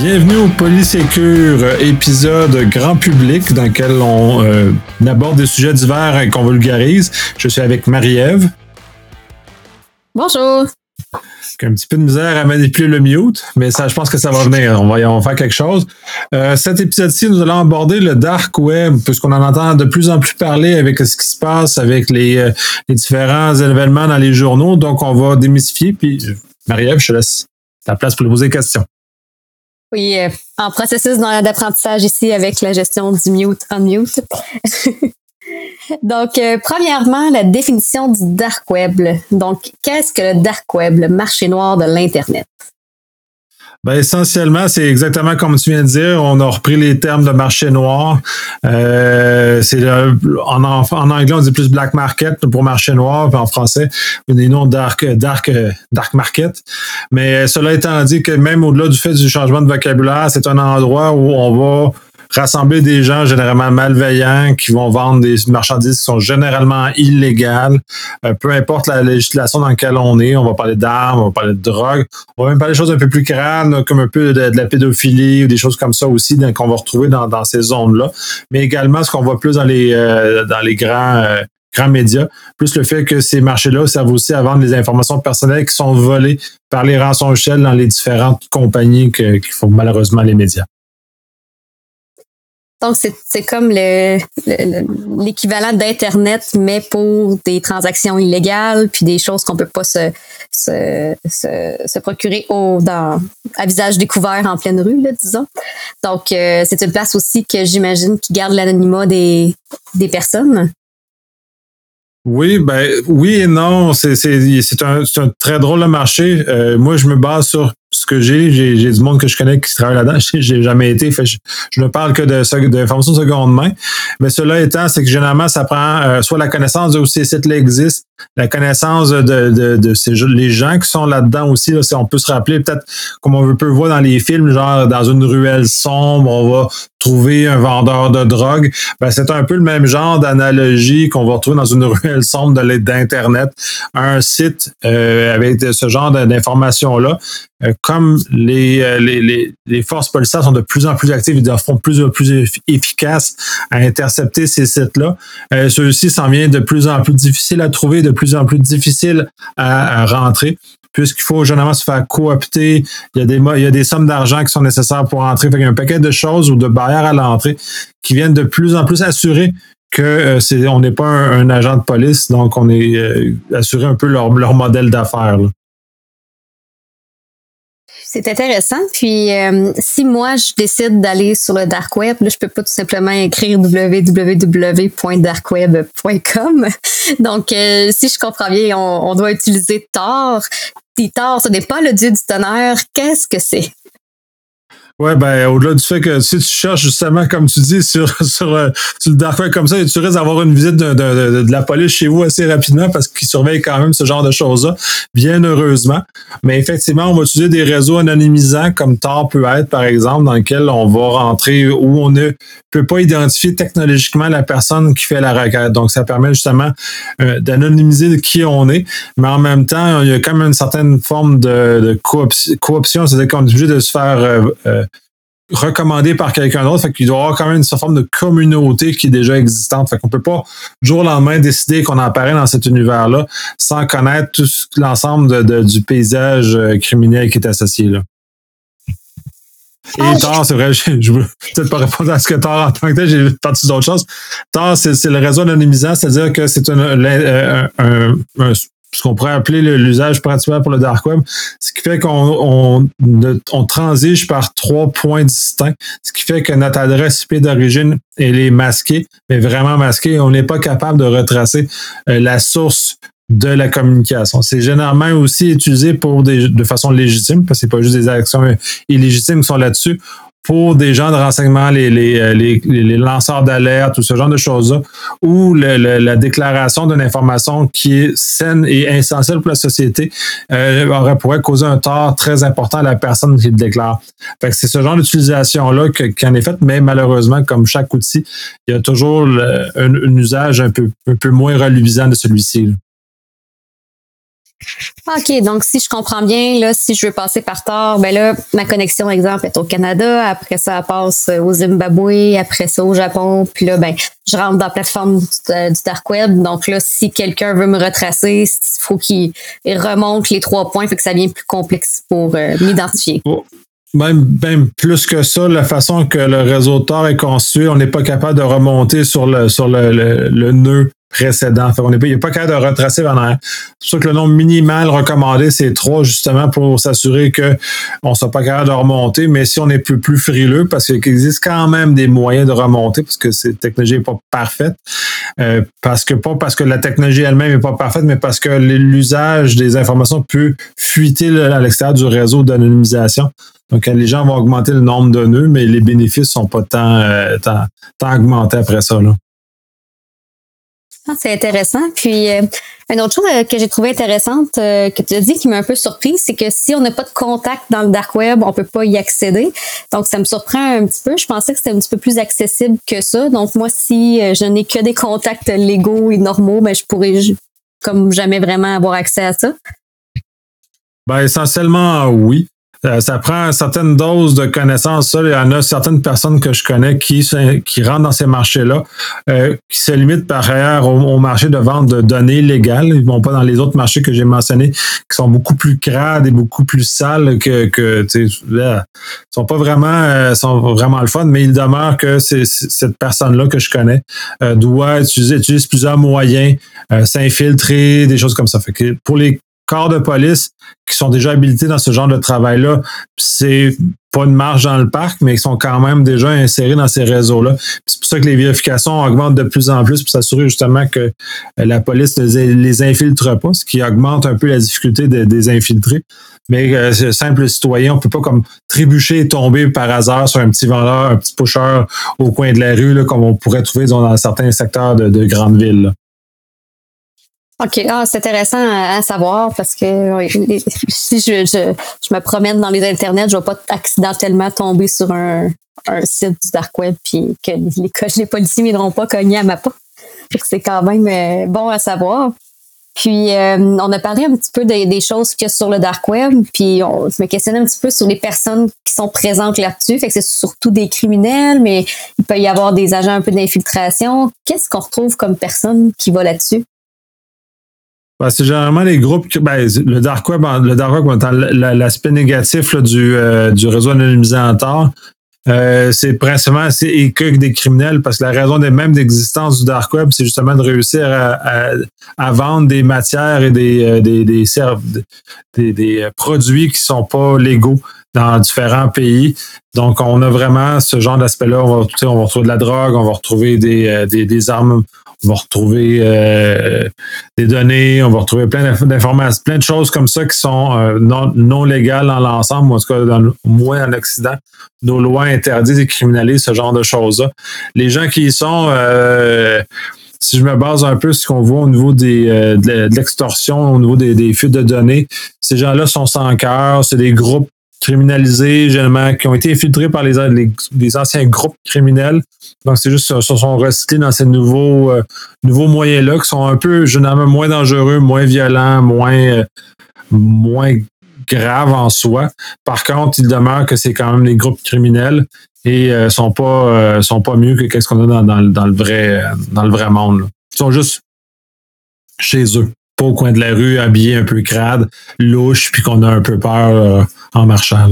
Bienvenue au Polysécure, épisode grand public dans lequel on euh, aborde des sujets divers et qu'on vulgarise. Je suis avec Marie-Ève. Bonjour. Un petit peu de misère à manipuler le mute, mais ça, je pense que ça va venir. On va, on faire quelque chose. Euh, cet épisode-ci, nous allons aborder le dark web, puisqu'on en entend de plus en plus parler avec ce qui se passe, avec les, euh, les différents événements dans les journaux. Donc, on va démystifier. Puis, Marie-Ève, je te laisse ta place pour poser des questions. Oui, euh, en processus d'apprentissage ici avec la gestion du mute unmute. Donc, euh, premièrement, la définition du dark web. Donc, qu'est-ce que le dark web, le marché noir de l'Internet? Ben, essentiellement, c'est exactement comme tu viens de dire. On a repris les termes de marché noir. Euh, c'est en, anglais, on dit plus black market pour marché noir, puis en français, des noms dark, dark, dark market. Mais cela étant dit que même au-delà du fait du changement de vocabulaire, c'est un endroit où on va rassembler des gens généralement malveillants qui vont vendre des marchandises qui sont généralement illégales, euh, peu importe la législation dans laquelle on est. On va parler d'armes, on va parler de drogue, on va même parler de choses un peu plus crânes, comme un peu de, la pédophilie ou des choses comme ça aussi qu'on va retrouver dans, ces zones-là. Mais également ce qu'on voit plus dans les, euh, dans les grands... Euh, grands médias, plus le fait que ces marchés-là servent aussi à vendre les informations personnelles qui sont volées par les rançons-échelles dans les différentes compagnies qui font malheureusement les médias. Donc, c'est comme l'équivalent d'Internet, mais pour des transactions illégales, puis des choses qu'on peut pas se, se, se, procurer au, dans, à visage découvert en pleine rue, là, disons. Donc, euh, c'est une place aussi que j'imagine qui garde l'anonymat des, des personnes. Oui, ben oui et non. C'est un, un très drôle de marché. Euh, moi, je me base sur ce que j'ai, j'ai du monde que je connais qui travaille là-dedans. J'ai jamais été, fait, je, ne parle que de, d'informations de seconde main. Mais cela étant, c'est que généralement, ça prend euh, soit la connaissance de où ces sites-là existent, la connaissance de, de, de ces, les gens qui sont là-dedans aussi. Là, on peut se rappeler peut-être comme on peut voir dans les films, genre dans une ruelle sombre, on va trouver un vendeur de drogue. Ben, c'est un peu le même genre d'analogie qu'on va retrouver dans une ruelle sombre d'Internet. Un site euh, avec ce genre d'informations-là euh, comme les, euh, les, les, les, forces policières sont de plus en plus actives et de font plus en plus efficaces à intercepter ces sites-là, ceux-ci s'en vient de plus en plus difficile à trouver, de plus en plus difficile à, rentrer puisqu'il faut généralement se faire coopter. Il y a des, il y a des sommes d'argent qui sont nécessaires pour entrer. il y a un paquet de choses ou de barrières à l'entrée qui viennent de plus en plus assurer que c'est, on n'est pas un, agent de police, donc on est assuré un peu leur, leur modèle d'affaires. C'est intéressant. Puis euh, si moi je décide d'aller sur le dark web, là, je peux pas tout simplement écrire www.darkweb.com. Donc euh, si je comprends bien, on, doit utiliser Tor. Puis Tor, ce n'est pas le dieu du tonnerre. Qu'est-ce que c'est? Ouais, ben au-delà du fait que si tu cherches justement, comme tu dis, sur, sur, euh, sur le dark web comme ça, tu risques d'avoir une visite de, de, de, la police chez vous assez rapidement parce qu'ils surveillent quand même ce genre de choses-là, bien heureusement. Mais effectivement, on va utiliser des réseaux anonymisants comme Tor peut être, par exemple, dans lequel on va rentrer où on ne peut pas identifier technologiquement la personne qui fait la requête. Donc, ça permet justement euh, d'anonymiser qui on est, mais en même temps, il y a quand même une certaine forme de, de cooption, c'est-à-dire qu'on est obligé de se faire euh, recommandé par quelqu'un d'autre. Fait qu'il doit y avoir quand même une forme de communauté qui est déjà existante. Fait qu'on peut pas, du jour au lendemain, décider qu'on apparaît dans cet univers-là sans connaître tout l'ensemble de, du paysage euh, criminel qui est associé là. Et ah, Tor, c'est vrai, je, veux peut-être pas répondre à ce que Tor en tant que tel, j'ai parti d'autres choses. Tor, c'est le réseau anonymisant, c'est-à-dire que c'est un, un, ce qu'on pourrait appeler l'usage principal pour le dark web, ce qui fait qu'on on, transige par trois points distincts, ce qui fait que notre adresse IP d'origine, elle est masquée, mais vraiment masquée. On n'est pas capable de retracer euh, la source de la communication. C'est généralement aussi utilisé pour des, de façon légitime, parce que c'est pas juste des actions illégitimes qui sont là-dessus pour des gens de renseignement, les, les, euh, les, les lanceurs d'alerte, tout ce genre de choses-là, ou la déclaration d'une information qui est saine et essentielle pour la société euh, aurait pourrait causer un tort très important à la personne qui le déclare. Fait c'est ce genre d'utilisation-là qui en est faite, mais malheureusement, comme chaque outil, il y a toujours un, usage un peu, un peu moins reluisant de celui-ci. OK, donc si je comprends bien, là, si je veux passer par Tor, ben là, ma connexion, exemple, est au Canada, après ça, elle passe au Zimbabwe, après ça au Japon, puis là, ben, je rentre dans la plateforme du, euh, dark web. Donc là, si quelqu'un veut me retracer, il faut qu'il remonte les trois points, fait que ça devient plus complexe pour euh, m'identifier. Même, même, plus que ça, la façon que le réseau Tor est construit, on n'est pas capable de remonter sur le sur le, le nœud précédent. Fait on n'est pas, pas capable de retracer vers arrière. C'est sûr que le nombre minimal recommandé, c'est trois, justement, pour s'assurer qu'on ne soit pas capable de remonter. Mais si on est plus, plus frileux, parce qu'il existe quand même des moyens de remonter, parce que cette technologie n'est pas parfaite, euh, parce que pas parce que la technologie elle-même n'est pas parfaite, mais parce que l'usage des informations peut fuiter à l'extérieur du réseau d'anonymisation. Donc, les gens vont augmenter le nombre de nœuds, mais les bénéfices sont pas tant, euh, tant, tant augmentés après ça. Là. Ah, c'est intéressant. Puis, euh, une autre chose euh, que j'ai trouvé intéressante, euh, que tu as dit, qui m'a un peu surpris, c'est que si on n'a pas de contact dans le dark web, on peut pas y accéder. Donc, ça me surprend un petit peu. Je pensais que c'était un petit peu plus accessible que ça. Donc, moi, si je n'ai que des contacts légaux et normaux, ben, je pourrais comme jamais vraiment avoir accès à ça. Ben, essentiellement, oui. Euh, ça prend certaines doses de connaissances. Ça, il y en a certaines personnes que je connais qui, qui rentrent dans ces marchés-là, euh, qui se limitent par ailleurs au, marché de vente de données légales. Ils vont pas dans les autres marchés que j'ai mentionnés, qui sont beaucoup plus crades et beaucoup plus sales que, que sais, sont pas vraiment, euh, sont vraiment le fun, mais il demeure que cette personne-là que je connais doit utiliser, utiliser plusieurs moyens, s'infiltrer, des choses comme ça. Fait que pour les corps de police qui sont déjà habilités dans ce genre de travail-là. C'est pas une marge dans le parc, mais ils sont quand même déjà insérés dans ces réseaux-là. C'est pour ça que les vérifications augmentent de plus en plus pour s'assurer justement que euh, la police ne les infiltre pas, ce qui augmente un peu la difficulté de, les infiltrer. Mais euh, simple citoyen, on peut pas comme trébucher et tomber par hasard sur un petit vendeur, un petit pusher au coin de la rue, là, comme on pourrait trouver dans certains secteurs de, de grandes villes. OK. Ah, c'est intéressant à, savoir parce que si je, je, je, me promène dans les internets, je ne vais pas accidentellement tomber sur un, un site du dark web puis que les, les policiers ne viendront pas cogner à ma porte. C'est quand même euh, bon à savoir. Puis euh, on a parlé un petit peu des, choses qu'il y a sur le dark web, puis on, je me questionnais un petit peu sur les personnes qui sont présentes là-dessus. Fait que c'est surtout des criminels, mais il peut y avoir des agents un peu d'infiltration. Qu'est-ce qu'on retrouve comme personne qui va là-dessus? Ben, c'est généralement les groupes, ben, le dark web, le dark web l'aspect négatif du, euh, du réseau anonymisé en euh, c'est principalement c'est que des criminels parce que la raison des même d'existence du dark web, c'est justement de réussir à, à, vendre des matières et des euh, des, des, des, des, produits qui sont pas légaux dans différents pays. Donc, on a vraiment ce genre d'aspect-là. On va, on va retrouver de la drogue, on va retrouver des, des, des armes on va retrouver euh, des données, on va retrouver plein d'informations, plein de choses comme ça qui sont euh, non, non légales dans l'ensemble, en tout cas dans, moins en Occident. Nos lois interdisent et criminalisent ce genre de choses-là. Les gens qui y sont, euh, si je me base un peu sur ce qu'on voit au niveau des, de l'extorsion, au niveau des, des fuites de données, ces gens-là sont sans cœur, c'est des groupes criminalisés, généralement, qui ont été infiltrés par les, les, anciens groupes criminels. Donc, c'est juste, se sont recyclés dans ces nouveaux, euh, nouveaux moyens-là qui sont un peu, généralement, moins dangereux, moins violents, moins, euh, moins graves en soi. Par contre, il demeure que c'est quand même les groupes criminels et euh, sont pas sont pas mieux que qu'est-ce qu'on a dans, dans, dans, le vrai dans le vrai monde. Ils sont juste chez eux pas au coin de la rue, habillé un peu crade, louche, puis qu'on a un peu peur euh, en marchant.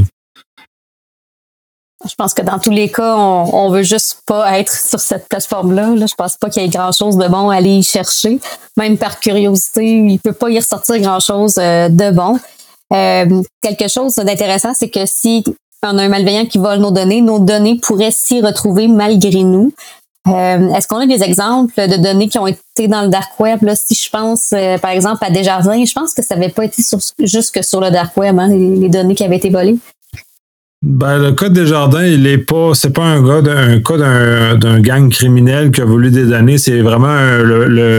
Je pense que dans tous les cas, on, on veut juste pas être sur cette plateforme-là. Là. Je pense pas qu'il y ait grand-chose de bon à aller y chercher. Même par curiosité, il peut pas y ressortir grand-chose euh, de bon. Euh, quelque chose d'intéressant, c'est que si on a un malveillant qui vole nos données, nos données pourraient s'y retrouver malgré nous. Euh, est-ce qu'on a des exemples de données qui ont été dans le dark web? Là, si je pense, euh, par exemple, à Desjardins, je pense que ça n'avait pas été sur, juste que sur le dark web, hein, les, données qui avaient été volées. Ben, le cas de Desjardins, il est pas, c'est pas un, gars cas d'un, gang criminel qui a voulu des données. C'est vraiment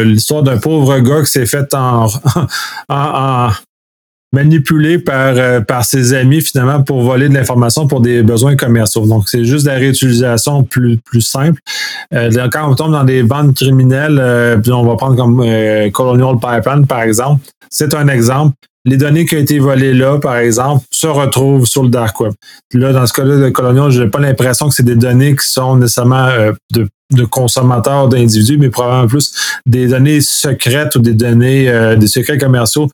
l'histoire d'un pauvre gars qui s'est fait en, en, manipulé par, euh, par ses amis finalement pour voler de l'information pour des besoins commerciaux. Donc, c'est juste la réutilisation plus, plus simple. Euh, quand on tombe dans des bandes criminelles, euh, puis on va prendre comme Colonial Pipeline, par exemple, c'est un exemple. Les données qui ont été volées là, par exemple, se retrouvent sur le dark web. Là, dans ce cas-là de Colonial, je n'ai pas l'impression que c'est des données qui sont nécessairement euh, de, consommateurs, d'individus, mais probablement plus des données secrètes ou des données, euh, des secrets commerciaux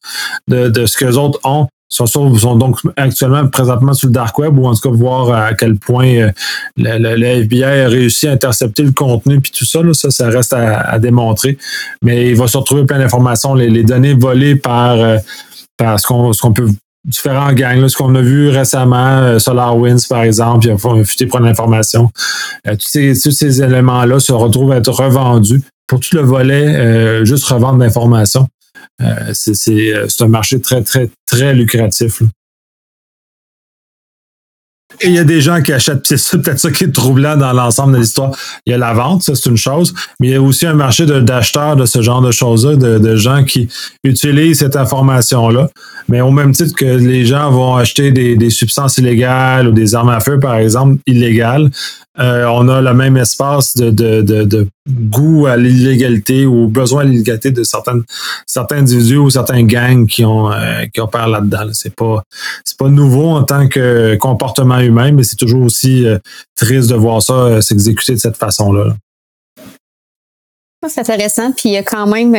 de, ce que les autres ont sont, sont donc actuellement présentement sur le dark web ou en tout cas voir à quel point euh, le, FBI a réussi à intercepter le contenu puis tout ça, ça, ça reste à, démontrer. Mais il va se retrouver plein d'informations, les, données volées par, euh, par ce qu'on ce qu'on peut différents gangs, ce qu'on a vu récemment, euh, SolarWinds par exemple, il a fuité pour l'information. tous, ces, tous ces éléments-là se retrouvent à être revendus pour tout le volet, juste revendre l'information. Euh, euh, c'est un marché très, très, très lucratif. Et il y a des gens qui achètent, c'est peut-être ça qui est troublant dans l'ensemble de l'histoire. Il y a la vente, ça c'est une chose, mais il y a aussi un marché d'acheteurs de, ce genre de choses-là, de, gens qui utilisent cette information-là. Mais au même titre que les gens vont acheter des, substances illégales ou des armes à feu, par exemple, illégales, euh, on a le même espace de, goût à l'illégalité ou besoin à l'illégalité de certaines, certains individus ou certains gangs qui ont, euh, opèrent là-dedans. C'est pas, c'est pas nouveau en tant que comportement humain, mais c'est toujours aussi euh, triste de voir ça s'exécuter de cette façon-là. C'est intéressant. Puis il y a quand même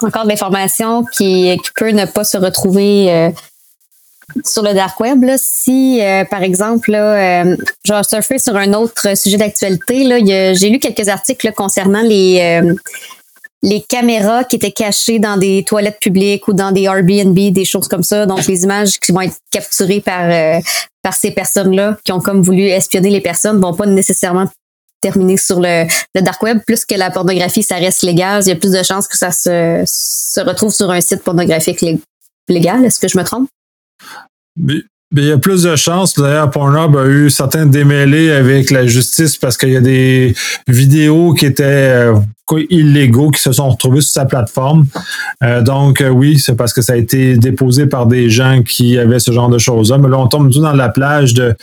encore de l'information qui, qui, peut ne pas se retrouver sur le dark web, là, si euh, par exemple, là, euh, genre surfer sur un autre sujet d'actualité, là, j'ai lu quelques articles concernant les euh, les caméras qui étaient cachées dans des toilettes publiques ou dans des Airbnb, des choses comme ça. Donc les images qui vont être capturées par par ces personnes-là qui ont comme voulu espionner les personnes vont pas nécessairement terminer sur le, le, dark web. Plus que la pornographie, ça reste légal, il y a plus de chances que ça se, se retrouve sur un site pornographique légal. Est-ce que je me trompe? Il y a plus de chances. D'ailleurs, Pornhub a eu certains démêlés avec la justice parce qu'il y a des vidéos qui étaient euh, illégaux qui se sont retrouvés sur sa plateforme. Euh, donc euh, oui, c'est parce que ça a été déposé par des gens qui avaient ce genre de choses-là. Mais là, on tombe tout dans la plage de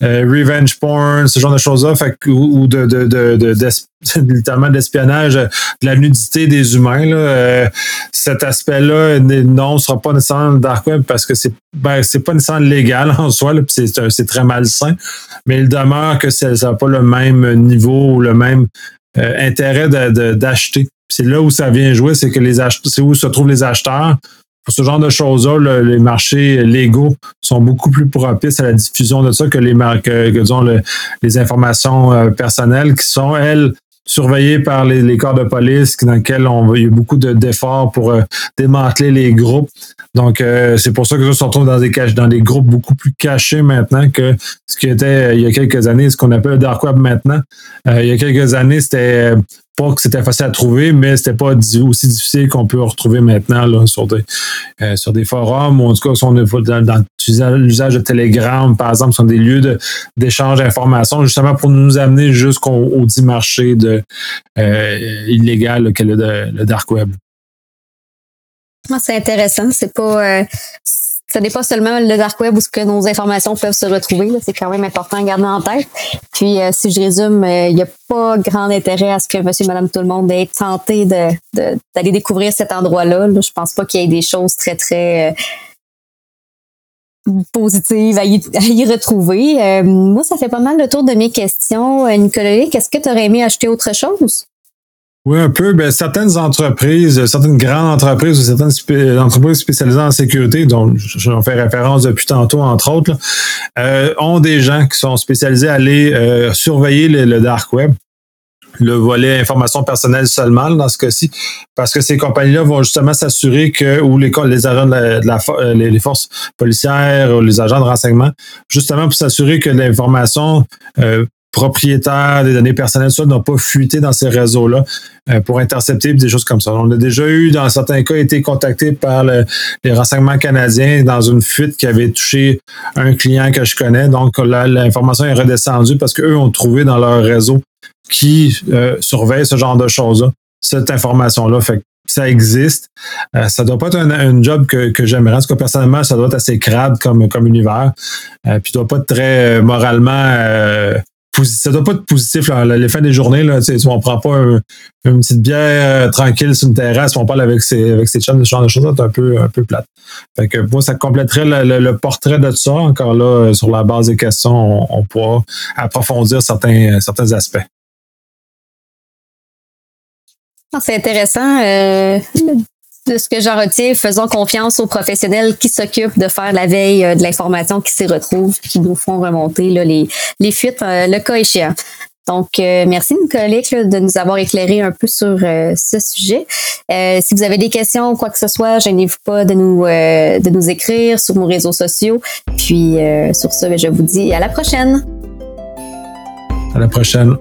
revenge porn, ce genre de choses-là, ou de, littéralement d'espionnage de la nudité des humains. Euh, cet aspect-là, non, ne sera pas nécessairement dans le dark web parce que c'est ben, pas nécessairement légal en soi, c'est très malsain, mais il demeure que ça n'a pas le même niveau ou le même euh, intérêt d'acheter. C'est là où ça vient jouer, c'est que les c'est où se trouvent les acheteurs. Pour ce genre de choses-là, les marchés légaux sont beaucoup plus propices à la diffusion de ça que les marques, que, disons, les informations euh, personnelles qui sont, elles, surveillé par les, corps de police dans lesquels on, il y a beaucoup d'efforts pour euh, démanteler les groupes. Donc, euh, c'est pour ça que se retrouve dans des, dans des groupes beaucoup plus cachés maintenant que ce qui était euh, il y a quelques années, ce qu'on appelle le dark web maintenant. il y a quelques années, c'était pas que c'était facile à trouver, mais c'était pas aussi difficile qu'on peut retrouver maintenant sur, des, euh, sur des forums ou en tout cas on dans, l'usage de Telegram, par exemple, sont des lieux d'échange d'informations, justement pour nous amener jusqu'au dit marché de, euh, illégal qu'est le, dark web. C'est intéressant. C'est pas. Euh, ce n'est pas seulement le dark web où ce que nos informations peuvent se retrouver. C'est quand même important à garder en tête. Puis, euh, si je résume, euh, il n'y a pas grand intérêt à ce que monsieur, madame, tout le monde ait tenté d'aller découvrir cet endroit-là. Là. Je pense pas qu'il y ait des choses très, très euh, positives à y, retrouver. moi, ça fait pas mal le tour de mes questions. Nicolas, qu'est-ce que tu aurais aimé acheter autre chose? Oui, un peu. Ben, certaines entreprises, certaines grandes entreprises ou certaines entreprises spécialisées en sécurité, dont j'en fais référence depuis tantôt, entre autres, euh, ont des gens qui sont spécialisés à aller euh, surveiller le, dark web le volet information personnelle seulement dans ce cas-ci, parce que ces compagnies-là vont justement s'assurer que, ou les, les agents de la, euh, les, forces policières ou les agents de renseignement, justement pour s'assurer que l'information propriétaires des données personnelles, ça, n'ont pas fuité dans ces réseaux-là euh, pour intercepter des choses comme ça. On a déjà eu, dans certains cas, été contacté par les renseignements canadiens dans une fuite qui avait touché un client que je connais. Donc, l'information est redescendue parce qu'eux ont trouvé dans leur réseau qui euh, surveille ce genre de choses-là, cette information-là. Fait ça existe. Euh, ça doit pas être un, job que, que j'aimerais. En tout cas, personnellement, ça doit être assez crade comme, comme univers. Euh, puis, doit pas être très moralement ça doit pas être positif. Là, les fins des journées, là, on prend pas une petite bière euh, tranquille sur une terrasse, on parle avec ses, avec ses chums, ce genre de choses, c'est un peu, un peu plate. Fait que moi, ça compléterait le, portrait de ça. Encore là, euh, sur la base des questions, on, pourra approfondir certains, certains aspects. Ah, c'est intéressant. Euh, de ce que j'en retiens, faisons confiance aux professionnels qui s'occupent de faire la veille euh, de l'information qui s'y retrouve, qui nous font remonter là, les, les fuites, euh, le cas échéant. Donc, euh, merci Nicolique de nous avoir éclairé un peu sur ce sujet. si vous avez des questions ou quoi que ce soit, gênez-vous pas de nous, de nous écrire sur nos réseaux sociaux. Puis, sur ce, ben, je vous dis à la prochaine. À la prochaine.